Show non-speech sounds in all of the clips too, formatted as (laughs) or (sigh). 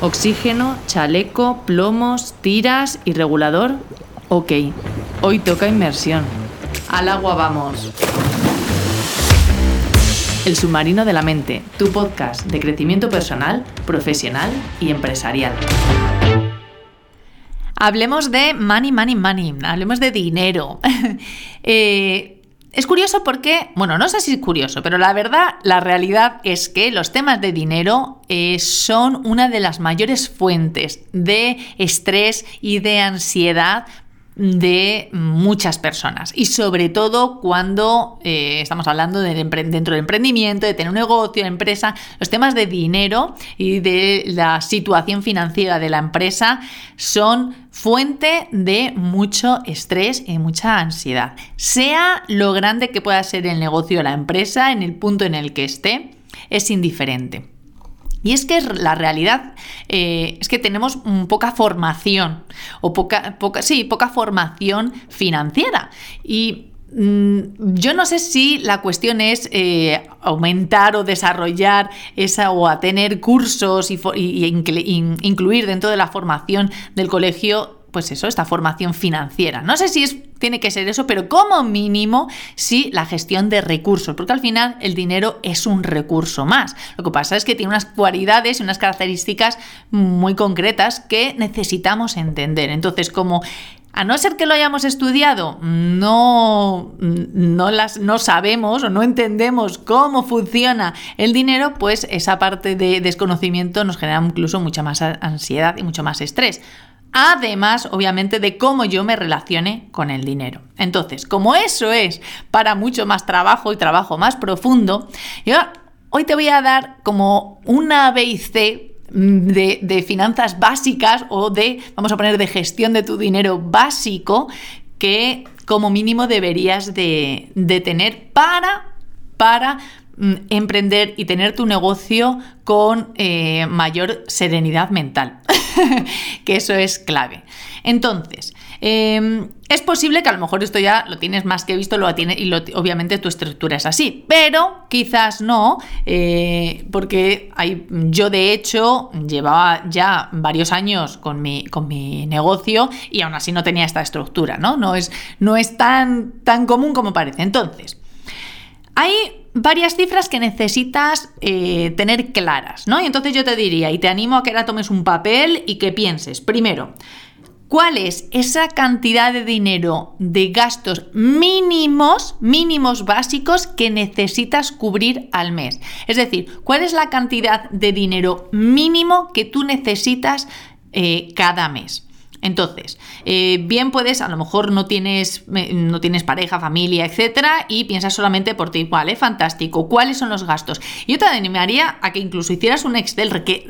Oxígeno, chaleco, plomos, tiras y regulador. Ok, hoy toca inmersión. Al agua vamos. El submarino de la mente, tu podcast de crecimiento personal, profesional y empresarial. Hablemos de money, money, money. Hablemos de dinero. (laughs) eh, es curioso porque, bueno, no sé si es curioso, pero la verdad, la realidad es que los temas de dinero eh, son una de las mayores fuentes de estrés y de ansiedad de muchas personas y sobre todo cuando eh, estamos hablando de dentro del emprendimiento, de tener un negocio, empresa, los temas de dinero y de la situación financiera de la empresa son fuente de mucho estrés y mucha ansiedad. Sea lo grande que pueda ser el negocio o la empresa, en el punto en el que esté, es indiferente. Y es que la realidad eh, es que tenemos poca formación, o poca, poca, sí, poca formación financiera. Y mm, yo no sé si la cuestión es eh, aumentar o desarrollar esa o a tener cursos y, y incluir dentro de la formación del colegio pues eso, esta formación financiera. No sé si es, tiene que ser eso, pero como mínimo sí la gestión de recursos, porque al final el dinero es un recurso más. Lo que pasa es que tiene unas cualidades y unas características muy concretas que necesitamos entender. Entonces, como a no ser que lo hayamos estudiado, no, no, las, no sabemos o no entendemos cómo funciona el dinero, pues esa parte de desconocimiento nos genera incluso mucha más ansiedad y mucho más estrés. Además, obviamente, de cómo yo me relacione con el dinero. Entonces, como eso es para mucho más trabajo y trabajo más profundo, yo hoy te voy a dar como una B y C de, de, finanzas básicas o de, vamos a poner, de gestión de tu dinero básico que como mínimo deberías de, de tener para, para Mm, emprender y tener tu negocio con eh, mayor serenidad mental, (laughs) que eso es clave. Entonces, em, es posible que a lo mejor esto ya lo tienes más que visto lo tiene, y obviamente tu estructura es así, pero quizás no, eh, porque hay, yo de hecho llevaba ya varios años con mi, con mi negocio y aún así no tenía esta estructura, ¿no? No es, no es tan, tan común como parece. Entonces, hay varias cifras que necesitas eh, tener claras, ¿no? Y entonces yo te diría, y te animo a que ahora tomes un papel y que pienses, primero, ¿cuál es esa cantidad de dinero de gastos mínimos, mínimos básicos que necesitas cubrir al mes? Es decir, ¿cuál es la cantidad de dinero mínimo que tú necesitas eh, cada mes? Entonces, eh, bien puedes, a lo mejor no tienes, no tienes pareja, familia, etcétera, y piensas solamente por ti, vale, fantástico, ¿cuáles son los gastos? Yo te animaría a que incluso hicieras un Excel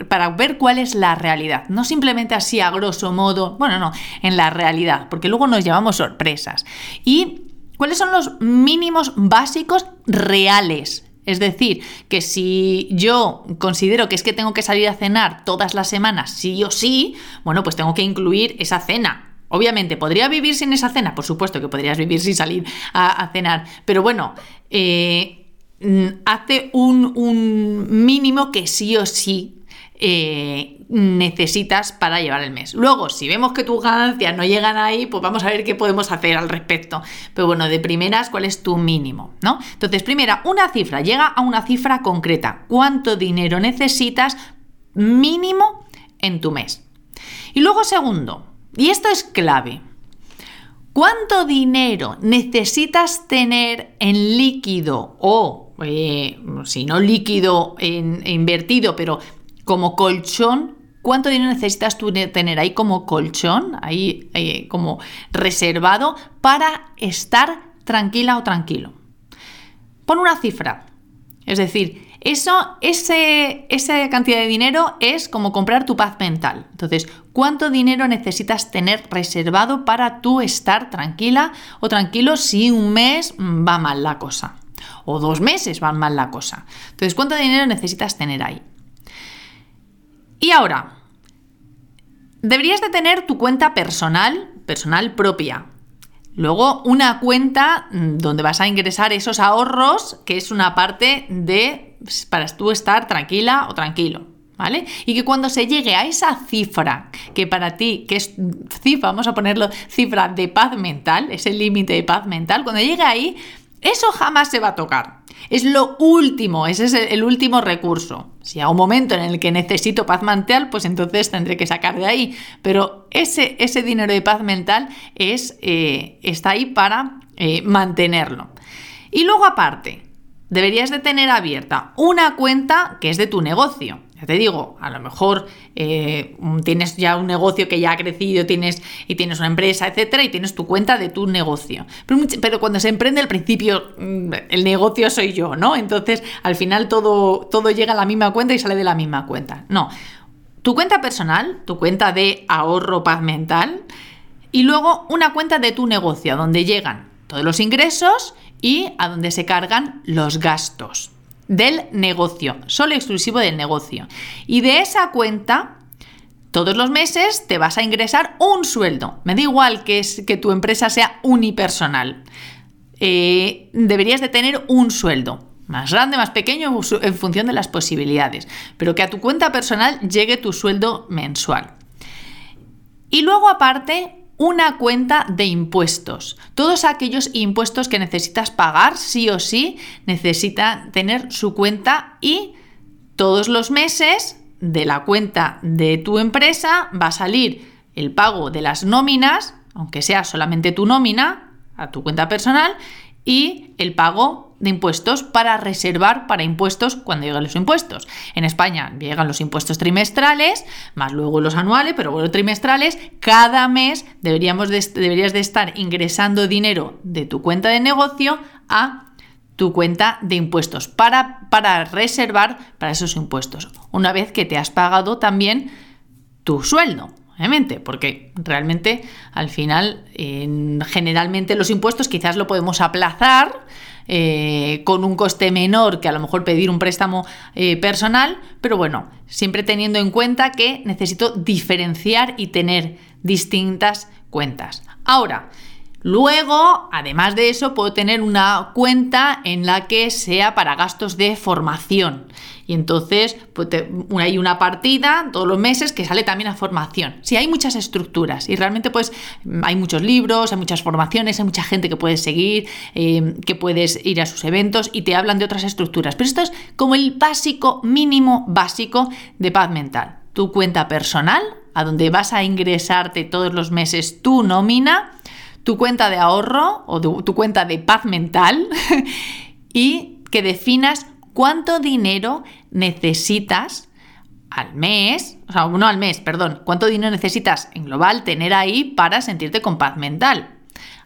para ver cuál es la realidad, no simplemente así a grosso modo, bueno, no, en la realidad, porque luego nos llevamos sorpresas. Y cuáles son los mínimos básicos reales es decir, que si yo considero que es que tengo que salir a cenar todas las semanas, sí o sí, bueno, pues tengo que incluir esa cena. Obviamente, ¿podría vivir sin esa cena? Por supuesto que podrías vivir sin salir a, cenar, pero bueno, eh, mm, hace un, un mínimo que sí o sí eh, necesitas para llevar el mes. Luego, si vemos que tus ganancias no llegan ahí, pues vamos a ver qué podemos hacer al respecto. Pero bueno, de primeras, ¿cuál es tu mínimo? ¿no? Entonces, primera, una cifra, llega a una cifra concreta. ¿Cuánto dinero necesitas mínimo en tu mes? Y luego, segundo, y esto es clave, ¿Cuánto dinero necesitas tener en líquido o, eh, si no líquido, en, invertido, pero como colchón, ¿cuánto dinero necesitas tú tener ahí como colchón, ahí eh, como reservado para estar tranquila o tranquilo? Pon una cifra. Es decir, eso, ese, esa cantidad de dinero es como comprar tu paz mental. Entonces, ¿cuánto dinero necesitas tener reservado para tú estar tranquila o tranquilo si un mes va mal la cosa? O dos meses va mal la cosa. Entonces, ¿cuánto dinero necesitas tener ahí? Y ahora, deberías de tener tu cuenta personal, personal propia. Luego una cuenta mm, donde vas a ingresar esos ahorros, que es una parte de para tú estar tranquila o tranquilo. ¿Vale? Y que cuando se llegue a esa cifra, que para ti, que es cifra, vamos a ponerlo cifra de paz mental, ese límite de paz mental, cuando llegue ahí, eso jamás se va a tocar. Es lo último, ese es el, último recurso. Si a un momento en el que necesito paz mental, pues entonces tendré que sacar de ahí. Pero ese, ese dinero de paz mental es, eh, está ahí para eh, mantenerlo. Y luego aparte, deberías de tener abierta una cuenta que es de tu negocio. Ya te digo, a lo mejor eh, tienes ya un negocio que ya ha crecido tienes, y tienes una empresa, etcétera, y tienes tu cuenta de tu negocio. Pero, cuando se emprende al principio, mm, el negocio soy yo, ¿no? Entonces, al final todo, todo llega a la misma cuenta y sale de la misma cuenta. No. Tu cuenta personal, tu cuenta de ahorro paz mental, y luego una cuenta de tu negocio, donde llegan todos los ingresos y a donde se cargan los gastos del negocio, solo exclusivo del negocio. Y de esa cuenta, todos los meses te vas a ingresar un sueldo. Me da igual que, es, que tu empresa sea unipersonal. Eh, deberías de tener un sueldo. Más grande, más pequeño, en función de las posibilidades. Pero que a tu cuenta personal llegue tu sueldo mensual. Y luego aparte, una cuenta de impuestos. Todos aquellos impuestos que necesitas pagar sí o sí necesita tener su cuenta y todos los meses de la cuenta de tu empresa va a salir el pago de las nóminas, aunque sea solamente tu nómina, a tu cuenta personal, y el pago de impuestos para reservar para impuestos cuando lleguen los impuestos. En España llegan los impuestos trimestrales, más luego los anuales, pero bueno, trimestrales. Cada mes deberíamos deberías de estar ingresando dinero de tu cuenta de negocio a tu cuenta de impuestos para, para reservar para esos impuestos. Una vez que te has pagado también tu sueldo obviamente, porque realmente al final, generalmente los impuestos quizás lo podemos aplazar eh, con un coste menor que a lo mejor pedir un préstamo eh, personal, pero bueno, siempre teniendo en cuenta que necesito diferenciar y tener distintas cuentas. Ahora, Luego, además de eso, puedo tener una cuenta en la que sea para gastos de formación. Y entonces pues hay una partida todos los meses que sale también a formación. Sí, hay muchas estructuras y realmente pues hay muchos libros, hay muchas formaciones, hay mucha gente que puedes seguir, eh, que puedes ir a sus eventos y te hablan de otras estructuras. Pero esto es como el básico, mínimo básico de paz mental. Tu cuenta personal, a donde vas a ingresarte todos los meses tu nómina, tu cuenta de ahorro o tu cuenta de paz mental (laughs) y que definas cuánto dinero necesitas al mes, o sea, no al mes, perdón, cuánto dinero necesitas en global tener ahí para sentirte con paz mental.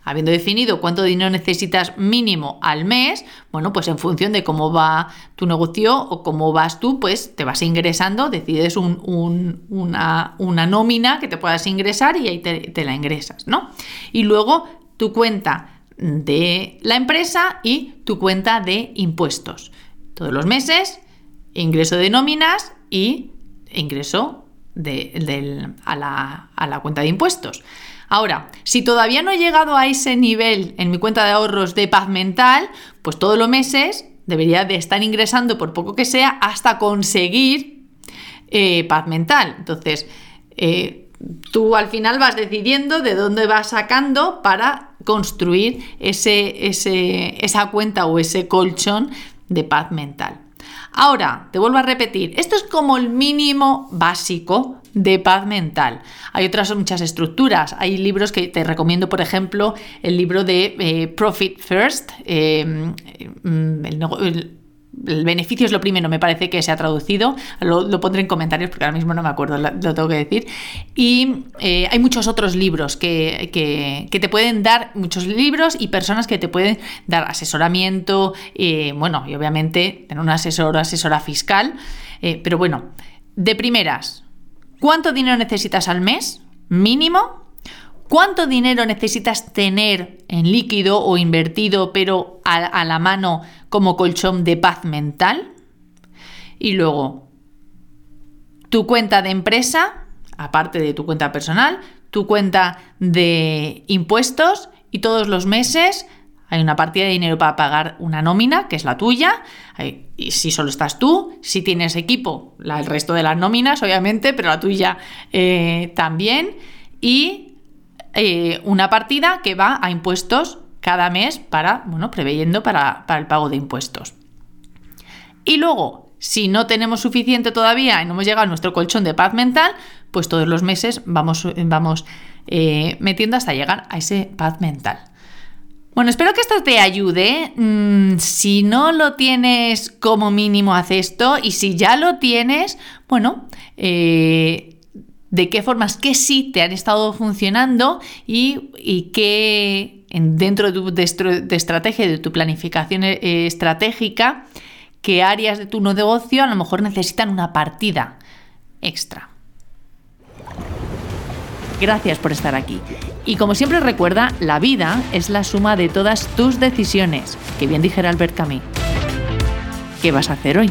Habiendo definido cuánto dinero necesitas mínimo al mes, bueno, pues en función de cómo va tu negocio o cómo vas tú, pues te vas ingresando, decides una, nómina que te puedas ingresar y ahí te, la ingresas, ¿no? Y luego tu cuenta de la empresa y tu cuenta de impuestos todos los meses, ingreso de nóminas y ingreso a, la, a la cuenta de impuestos. Ahora, si todavía no he llegado a ese nivel en mi cuenta de ahorros de paz mental, pues todos los meses debería de estar ingresando, por poco que sea, hasta conseguir eh, paz mental. Entonces, eh, tú al final vas decidiendo de dónde vas sacando para construir ese, esa cuenta o ese colchón de paz mental. Ahora, te vuelvo a repetir, esto es como el mínimo básico de paz mental. Hay otras muchas estructuras. Hay libros que te recomiendo, por ejemplo, el libro de eh, Profit First, eh, mm, el, el beneficio es lo primero, me parece que se ha traducido. Lo, pondré en comentarios porque ahora mismo no me acuerdo, lo, tengo que decir. Y eh, hay muchos otros libros que, te pueden dar, muchos libros y personas que te pueden dar asesoramiento, eh, bueno, y obviamente tener un asesor o asesora fiscal. Eh, pero bueno, de primeras, ¿cuánto dinero necesitas al mes? Mínimo. ¿Cuánto dinero necesitas tener en líquido o invertido, pero a la mano como colchón de paz mental. Y luego, tu cuenta de empresa, aparte de tu cuenta personal, tu cuenta de impuestos y todos los meses Hay una partida de dinero para pagar una nómina, que es la tuya, y si solo estás tú, si tienes equipo, el resto de las nóminas, obviamente, pero la tuya eh, también, y eh, una partida que va a impuestos cada mes para, bueno, preveyendo para, para el pago de impuestos. Y luego, si no tenemos suficiente todavía y no hemos llegado a nuestro colchón de paz mental, pues todos los meses vamos, vamos eh, metiendo hasta llegar a ese paz mental. Bueno, espero que esto te ayude. Mm, si no lo tienes como mínimo, haz esto. Y si ya lo tienes, bueno, eh, de qué formas, qué sí te han estado funcionando y, qué dentro de tu de, estrategia, de tu planificación eh, estratégica, qué áreas de tu negocio a lo mejor necesitan una partida extra. Gracias por estar aquí. Y como siempre recuerda, la vida es la suma de todas tus decisiones, que bien dijera Albert Camus. ¿Qué vas a hacer hoy?